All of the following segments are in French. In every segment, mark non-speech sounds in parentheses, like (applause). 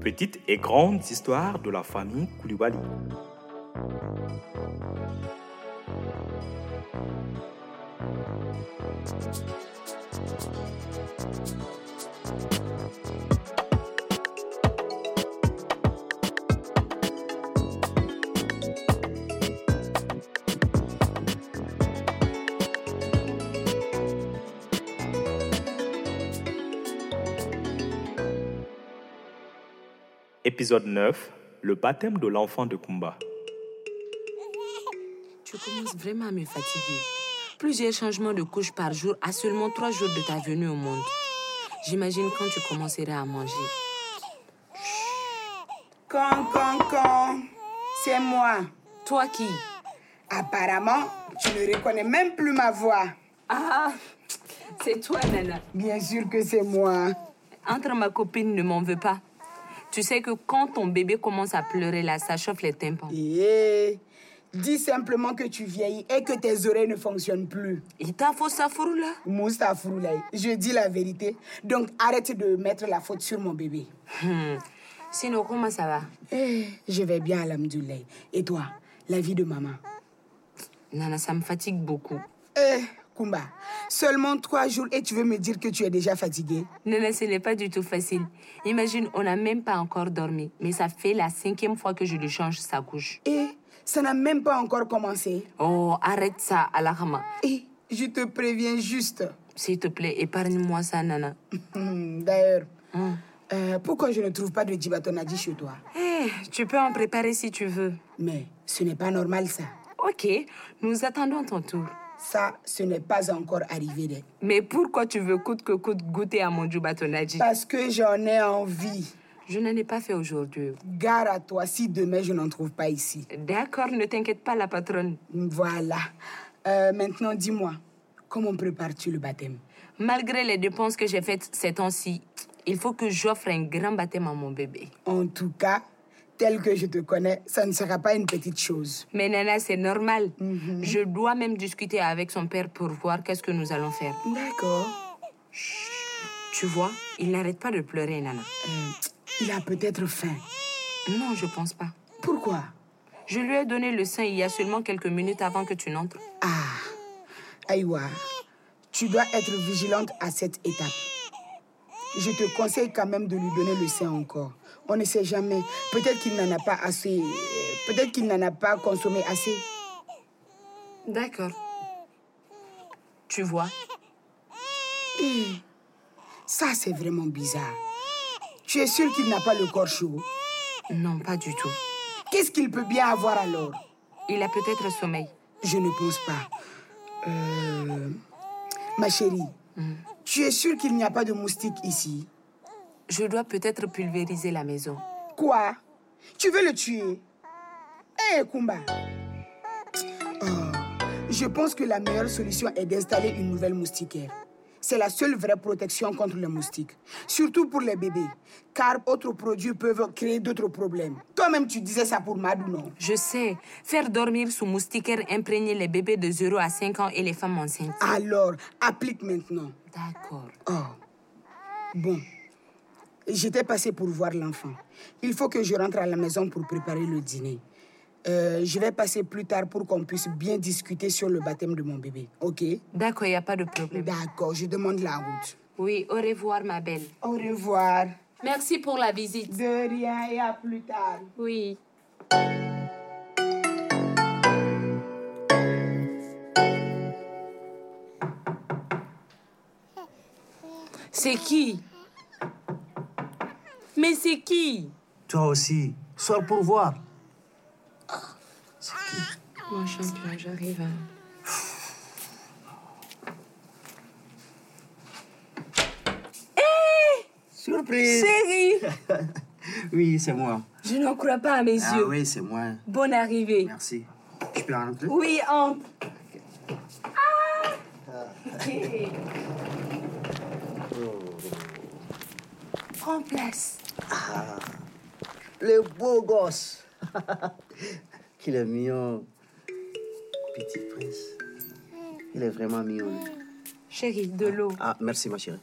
Petite et grande histoire de la famille Koulibaly. Épisode 9. Le baptême de l'enfant de Kumba. (laughs) Tu commences vraiment à me fatiguer. Plusieurs changements de couche par jour à seulement trois jours de ta venue au monde. J'imagine quand tu commenceras à manger. Con, con, con. C'est moi. Toi qui? Apparemment, tu ne reconnais même plus ma voix. Ah, c'est toi, Nana. Bien sûr que c'est moi. Entre ma copine, ne m'en veux pas. Tu sais que quand ton bébé commence à pleurer là, ça chauffe les tympans. Eh, dis simplement que tu vieillis et que tes oreilles ne fonctionnent plus. Il t'a là? Moustaphoulaye, je dis la vérité. Donc arrête de mettre la faute sur mon bébé. Hmm. Sinon, comment ça va? Eh, je vais bien, Alhamdoulilah. Et toi, la vie de maman? Nana, ça me fatigue beaucoup. Eh, Kumba, seulement trois jours et tu veux me dire que tu es déjà fatiguée Nana, ce n'est pas du tout facile. Imagine, on n'a même pas encore dormi, mais ça fait la cinquième fois que je lui change sa couche. Et ça n'a même pas encore commencé. Oh, arrête ça, Alahama. Et je te préviens juste. S'il te plaît, épargne-moi ça, Nana. Hmm, D'ailleurs, Hmm. euh, pourquoi je ne trouve pas de Djibatonadi chez toi? Eh, tu peux en préparer si tu veux. Mais ce n'est pas normal ça. Ok, nous attendons ton tour. Ça, ce n'est pas encore arrivé. Mais pourquoi tu veux coûte que coûte goûter à mon Djibatonaji Parce que j'en ai envie. Je n'en ai pas fait aujourd'hui. Gare à toi si demain je n'en trouve pas ici. D'accord, ne t'inquiète pas, la patronne. Voilà. Euh, maintenant, dis-moi, comment prépares-tu le baptême? Malgré les dépenses que j'ai faites ces temps-ci, il faut que j'offre un grand baptême à mon bébé. En tout cas, tel que je te connais, ça ne sera pas une petite chose. Mais Nana, c'est normal. Je dois même discuter avec son père pour voir qu'est-ce que nous allons faire. D'accord. Tu vois, il n'arrête pas de pleurer, Nana. Euh, il a peut-être faim. Non, je pense pas. Pourquoi? Je lui ai donné le sein il y a seulement quelques minutes avant que tu n'entres. Ah, Aïwa, tu dois être vigilante à cette étape. Je te conseille quand même de lui donner le sein encore. On ne sait jamais. Peut-être qu'il n'en a pas assez. Peut-être qu'il n'en a pas consommé assez. D'accord. Tu vois, Ça, c'est vraiment bizarre. Tu es sûr qu'il n'a pas le corps chaud? Non, pas du tout. Qu'est-ce qu'il peut bien avoir alors? Il a peut-être sommeil. Je ne pense pas. Euh, Ma chérie, tu es sûre qu'il n'y a pas de moustiques ici? Je dois peut-être pulvériser la maison. Quoi? Tu veux le tuer? Hé, Kumba Oh, Je pense que la meilleure solution est d'installer une nouvelle moustiquaire. C'est la seule vraie protection contre les moustiques. Surtout pour les bébés. Car autres produits peuvent créer d'autres problèmes. Toi-même, tu disais ça pour Madou, non? Je sais, faire dormir sous moustiquaire imprégner les bébés de 0 à 5 ans et les femmes enceintes. Alors, applique maintenant. D'accord. Oh. Bon. J'étais passée pour voir l'enfant. Il faut que je rentre à la maison pour préparer le dîner. Euh, je vais passer plus tard pour qu'on puisse bien discuter sur le baptême de mon bébé. OK? D'accord, il n'y a pas de problème. D'accord, je demande la route. Oui, au revoir, ma belle. Au revoir. Merci pour la visite. De rien et à plus tard. Oui. C'est qui? Mais c'est qui? Toi aussi, sors pour voir. Mon champion, j'arrive. hein. Surprise Chérie (laughs) Oui, c'est moi. Je n'en crois pas à mes Ah yeux. oui, c'est moi. Bonne arrivée. Merci. Je peux rentrer? Oui, entre. Ah (laughs) Prends place. Ah, le beau gosse. (laughs) Qu'il est mignon. Petit prince. Il est vraiment mignon. Lui. Chérie, de l'eau. Ah, ah, merci ma chérie.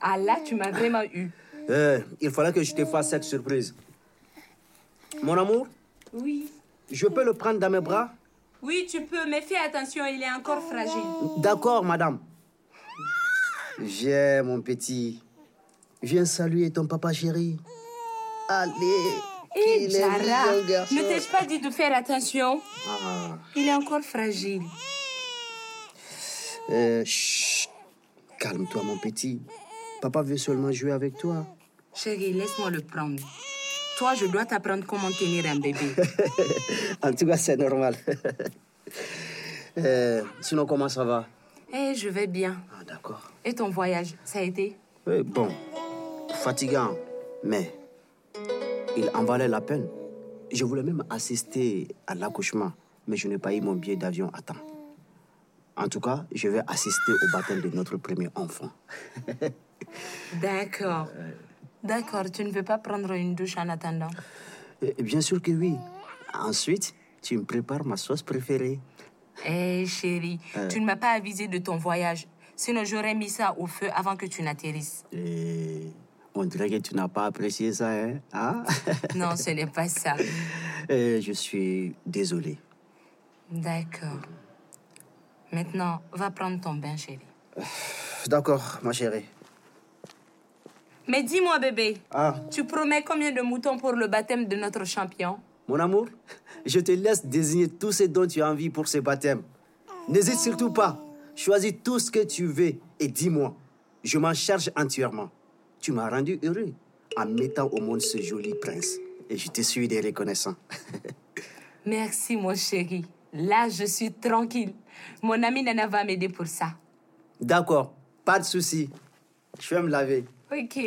Ah là, tu m'as vraiment eu. Euh, il fallait que je te fasse cette surprise. Mon amour? Oui. Je peux le prendre dans mes bras? Oui, tu peux, mais fais attention, il est encore fragile. D'accord, madame. Viens, mon petit. Viens saluer ton papa chéri. Allez. Hé, qu'il est Jara, mignon, garçon. ne t'ai-je pas dit de faire attention? Ah. Il est encore fragile. Euh, chut. Calme-toi, mon petit. Papa veut seulement jouer avec toi. Chérie, laisse-moi le prendre. Toi, je dois t'apprendre comment tenir un bébé. (laughs) En tout cas, c'est normal. (laughs) Euh, sinon, comment ça va? Eh, je vais bien. Ah, d'accord. Et ton voyage, ça a été? Oui, bon, fatigant, mais il en valait la peine. Je voulais même assister à l'accouchement, mais je n'ai pas eu mon billet d'avion à temps. En tout cas, je vais assister au baptême de notre premier enfant. (laughs) D'accord. D'accord, tu ne veux pas prendre une douche en attendant? Et bien sûr que oui. Ensuite, tu me prépares ma sauce préférée. Eh, chérie, tu ne m'as pas avisé de ton voyage. Sinon, j'aurais mis ça au feu avant que tu n'atterrisses. Et on dirait que tu n'as pas apprécié ça, hein Ah (laughs) Non, ce n'est pas ça. (laughs) Et Je suis désolé. D'accord. Maintenant, va prendre ton bain, chérie. (sighs) D'accord, ma chérie. Mais dis-moi, bébé, Ah, tu promets combien de moutons pour le baptême de notre champion? Mon amour, je te laisse désigner tout ce dont tu as envie pour ce baptême. N'hésite surtout pas. Choisis tout ce que tu veux et dis-moi. Je m'en charge entièrement. Tu m'as rendu heureux en mettant au monde ce joli prince. Et je te suis des reconnaissant. (laughs) Merci, mon chéri. Là, je suis tranquille. Mon ami Nana va m'aider pour ça. D'accord, pas de souci. Je vais me laver. Ok.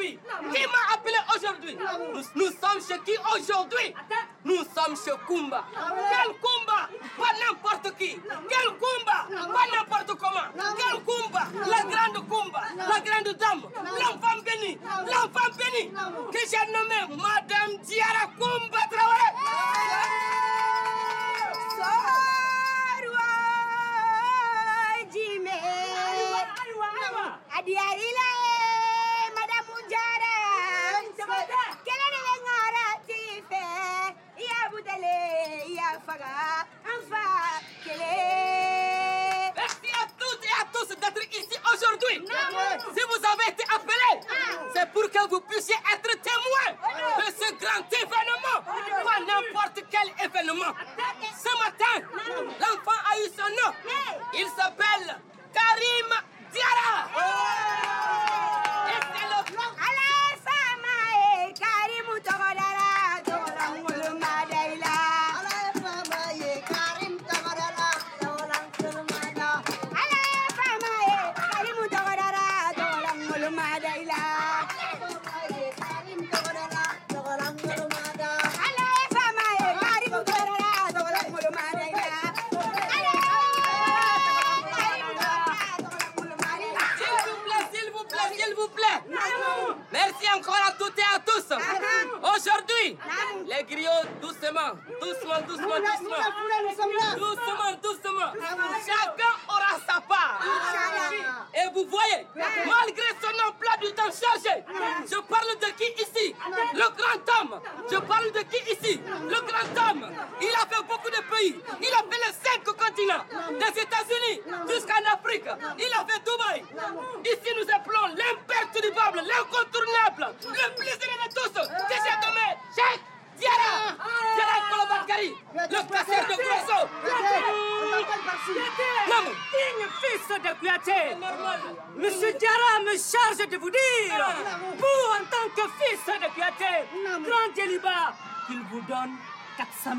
Aujourd'hui. Qui m'a appelé aujourd'hui? Nous, nous sommes chez qui aujourd'hui? Nous sommes chez Kumba Quel Kumba Pas n'importe qui. Quel Kumba Pas n'importe comment. Quel Kumba La grande Kumba La grande dame. L'enfant béni. L'enfant béni. Que j'ai nommé Madame Diara Kumba Traoré. Adiarila vai afagar,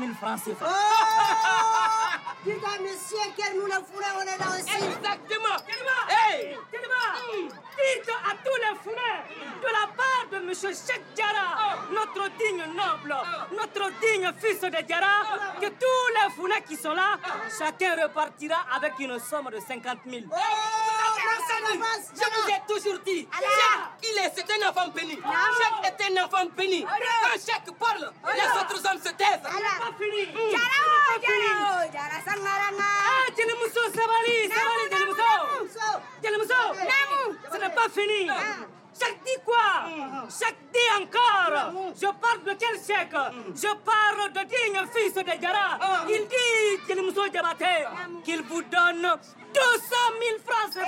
000 francs CFA. Putain, monsieur, quel nous le fourré, on est là aussi. Exactement. Hey, Djeliba, dites à tous les fournés, de la part de Monsieur Cheikh Diarra, notre digne noble, notre digne fils de Diarra, que tous les fournés qui sont là, chacun repartira avec une somme de 50 000. Je vous ai toujours dit, Cheikh, il est, c'est un enfant béni. Cheikh est un enfant béni. Quand Cheikh parle, les autres hommes se taisent. pas fini. Ah, Sabali, Sabali, ce n'est pas fini. Chaque dit quoi? Chaque dit encore. Je parle de quel chèque Je parle de digne fils de Gara. Il dit, Djelimuso Qu'il vous donne 200 000 francs.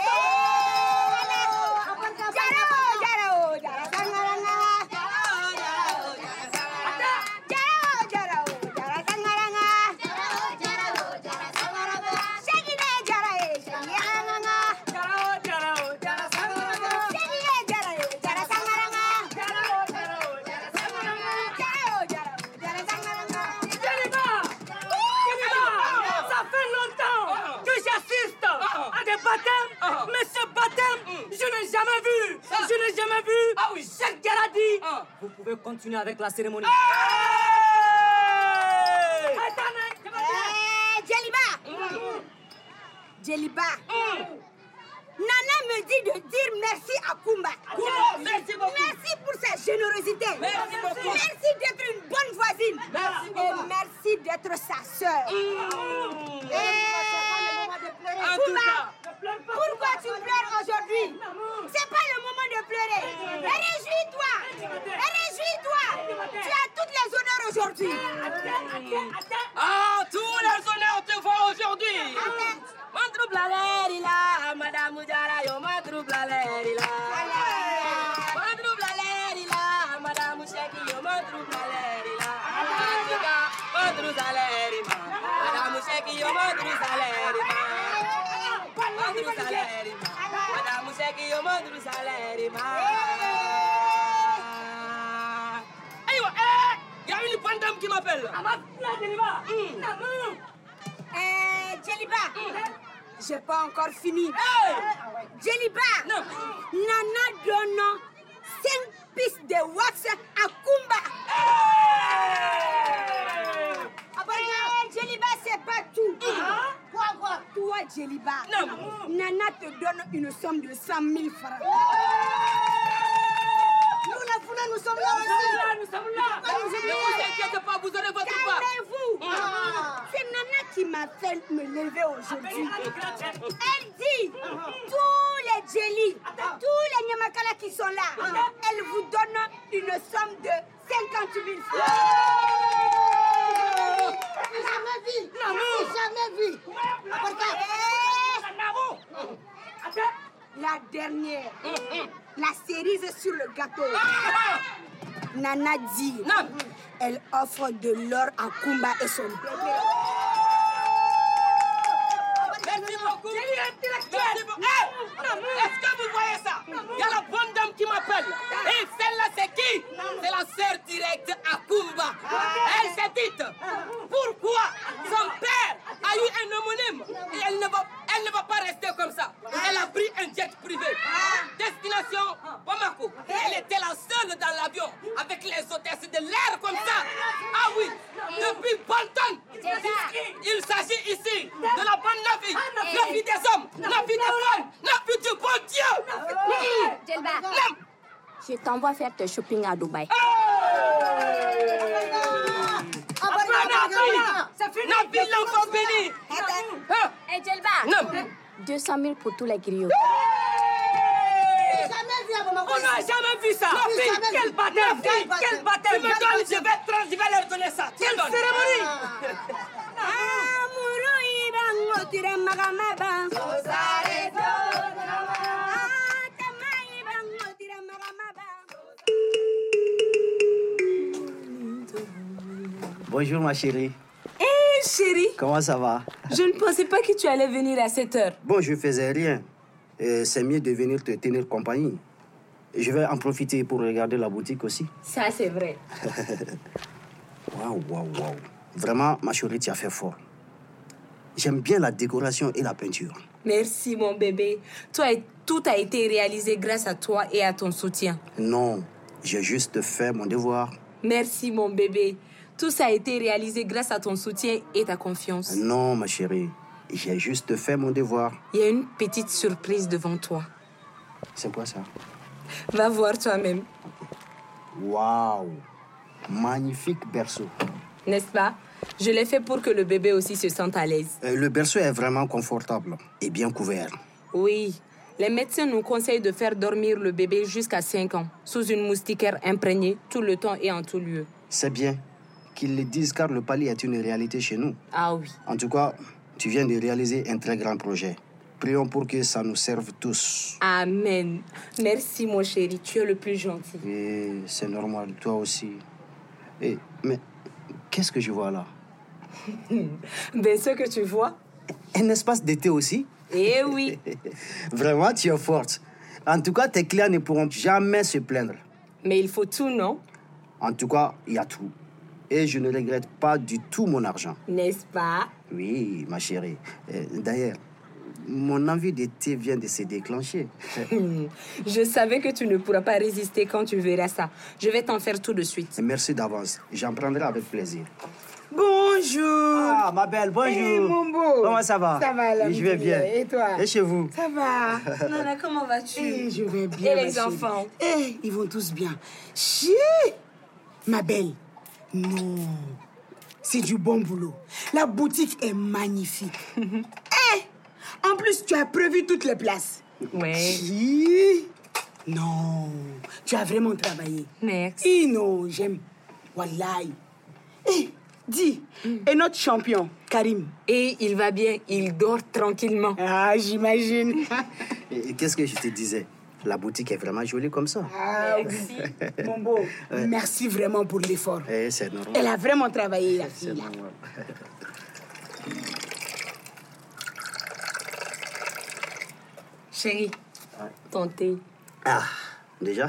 Ah. Vous pouvez continuer avec la cérémonie. Eh, Djeliba. Djeliba. Nana me dit de dire merci à Kumba. Kumba, merci beaucoup. Merci pour sa générosité. Merci beaucoup. Merci d'être une bonne voisine. Merci Et beaucoup. merci d'être sa sœur. Tout cas, Pourquoi tu pleures aujourd'hui? C'est pas le moment de pleurer. Et réjouis-toi. Et réjouis-toi. Tu as toutes les honneurs aujourd'hui. ah, tous Eh. Eh, Djeliba. J'ai pas encore fini. Hey! Djeliba. Non. Nana donne 5 pistes de wax à Kumba. Eh, Djeliba, c'est pas tout. Quoi, quoi Toi, Djeliba. Nana te donne une somme de 100 000 francs. Nous, la foule, nous sommes là aussi. nous sommes là Ne vous inquiétez pas, vous aurez votre part. Calmez-vous. C'est Nana qui m'a fait me lever aujourd'hui. Elle dit, tous les jelly, tous les Nyamakala qui sont là, elle vous donne une somme de 50 000 francs. Jamais vu. Jamais vu. Eh, La dernière, la cerise sur le gâteau. Nana dit, Non. elle offre de l'or à Kumba et son bébé. Merci beaucoup. Merci beaucoup. Est-ce que vous voyez ça? Il y a la bonne dame qui m'appelle. Et celle-là, c'est qui? C'est la sœur directe à Kumba. Elle s'est dite pourquoi son père a eu un homonyme? Et elle ne va, elle ne va pas rester comme ça. Elle a pris un jet privé. Destination Bamako. Elle était la seule dans l'avion avec les hôtesses de l'air comme ça. Ah oui, depuis Bolton. Il s'agit ici de la bonne Navi, la vie des hommes, la vie des femmes, la vie du bon Dieu. Je t'envoie faire tes shopping à Dubaï. L'enfant béni. Hein? Et Djelba, Non. 200 000 pour tous les griots. On n'a jamais vu ça. Quel baptême Quel Tu baptême. Me donnes, je vais, trans- je vais leur donner ça. Quelle cérémonie. Amuru ibango. Bonjour ma chérie. Hé, chérie, Comment ça va? Je ne pensais pas que tu allais venir à cette heure. Bon, je faisais rien. Et C'est mieux de venir te tenir compagnie. Je vais en profiter pour regarder la boutique aussi. Ça, c'est vrai. (laughs) Waouh, waouh, waouh. Vraiment, ma chérie, tu as fait fort. J'aime bien la décoration et la peinture. Merci, mon bébé. Toi, tout a été réalisé grâce à toi et à ton soutien. Non, j'ai juste fait mon devoir. Merci, mon bébé. Tout ça a été réalisé grâce à ton soutien et ta confiance. Non, ma chérie, j'ai juste fait mon devoir. Il y a une petite surprise devant toi. C'est quoi ça? Va voir toi-même, Waouh Magnifique berceau. n'est-ce pas? Je l'ai fait pour que le bébé aussi se sente à l'aise. Euh, Le berceau est vraiment confortable et bien couvert. Oui, les médecins nous conseillent de faire dormir le bébé jusqu'à 5 ans, sous une moustiquaire imprégnée, tout le temps et en tout lieu. C'est bien qu'ils le disent car le pali est une réalité chez nous. Ah oui. En tout cas, tu viens de réaliser un très grand projet. Prions pour que ça nous serve tous. Amen. Merci, mon chéri, tu es le plus gentil. Et c'est normal, toi aussi. Et, mais qu'est-ce que je vois là? (laughs) Ben, ce que tu vois Un espace d'été aussi? Eh oui. (laughs) Vraiment, tu es forte. En tout cas, tes clients ne pourront jamais se plaindre. Mais il faut tout, non? En tout cas, il y a tout. Et je ne regrette pas du tout mon argent. N'est-ce pas? Oui, ma chérie. Euh, D'ailleurs, mon envie d'été vient de se déclencher. (laughs) Je savais que tu ne pourras pas résister quand tu verras ça. Je vais t'en faire tout de suite. Merci d'avance. J'en prendrai avec plaisir. Bonjour. Ah, ma belle, bonjour. Eh, mon beau. Comment ça va? Ça va, Oui, Je vais bien. Et toi? Et chez vous? Ça va. (laughs) Nana, comment vas-tu? Eh, je vais bien. Et les enfants? Eh, ils vont tous bien. Chi Ma belle. Non. C'est du bon boulot. La boutique est magnifique. (laughs) Eh En plus, tu as prévu toutes les places. Ouais. Chi Non. Tu as vraiment travaillé. Merci. Eh non, j'aime. Wallahi. Eh, dis. Et notre champion, Karim? Et il va bien, il dort tranquillement. Ah, j'imagine. (laughs) Et Qu'est-ce que je te disais? La boutique est vraiment jolie comme ça. Ah, oui. Mon beau, merci vraiment pour l'effort. Eh, c'est normal. Elle a vraiment travaillé, la fille. (laughs) Chérie, ton thé. Ah, déjà?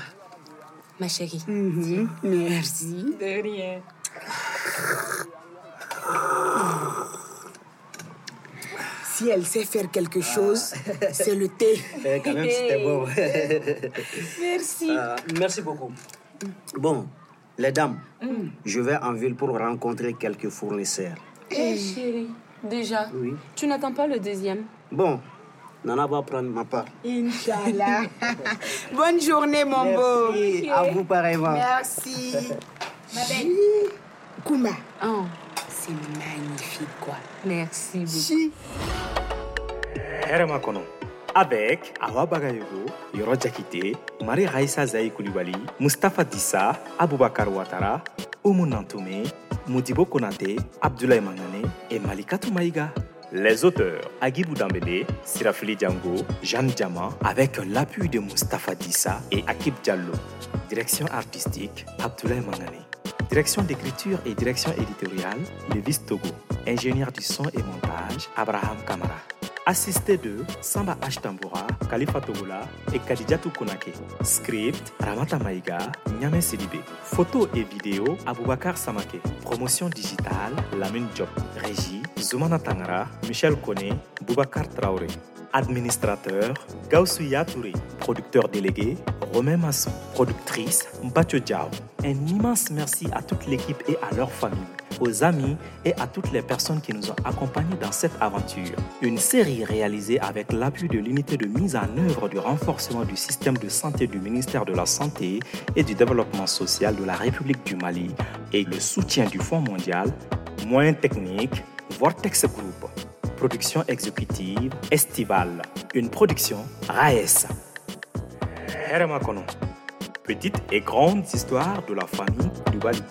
Ma chérie. Mhm, Merci. De rien. Si elle sait faire quelque chose, c'est le thé. (laughs) Eh, Quand même, c'était bon. (laughs) Merci. Ah, merci beaucoup. Bon, les dames, je vais en ville pour rencontrer quelques fournisseurs. Eh, chérie, déjà, Oui. tu n'attends pas le deuxième Bon, Nana va prendre ma part. Inch'Allah. (laughs) Bonne journée, mon beau. Merci, à vous pareillement. Merci. Chi. Kouma, Oh, c'est magnifique, quoi. merci beaucoup. Kɔnɔ avec awa bagayogo yɔrɔ jakite mari raisa zayi kulibali mustapha disa abubakar watara umu nantume mudibo konate abdoulaye mangane et malikatu maïga Les auteurs Agibou Dambélé, Sirafili Django, Jeanne Diamant, avec l'appui de Mustapha Dissa et Akib Diallo. Direction artistique, Abdoulaye Mangane. Direction d'écriture et direction éditoriale, Levis Togo. Ingénieur du son et montage, Abraham Kamara. Assisté de Samba Ashtambura, Khalifa Togola et Kadidjatou Konake. Script, Ramata Maïga, Nyame Sidibé. Photos et vidéos, Aboubakar Samake. Promotion digitale, Lamine Job. Régie, Zoumana Tangara, Michel Kone, Boubacar Traoré. Administrateur, Gaussou Touré. Producteur délégué, Romain Masson. Productrice, Mbacho Diao. Un immense merci à toute l'équipe et à leur famille, aux amis et à toutes les personnes qui nous ont accompagnés dans cette aventure. Une série réalisée avec l'appui de l'unité de mise en œuvre du renforcement du système de santé du ministère de la Santé et du Développement social de la République du Mali et le soutien du Fonds mondial, moyens techniques, Vortex Group. Production exécutive estivale. Une production RAES. Herma Kono. Petites et grandes histoires de la famille du Bali.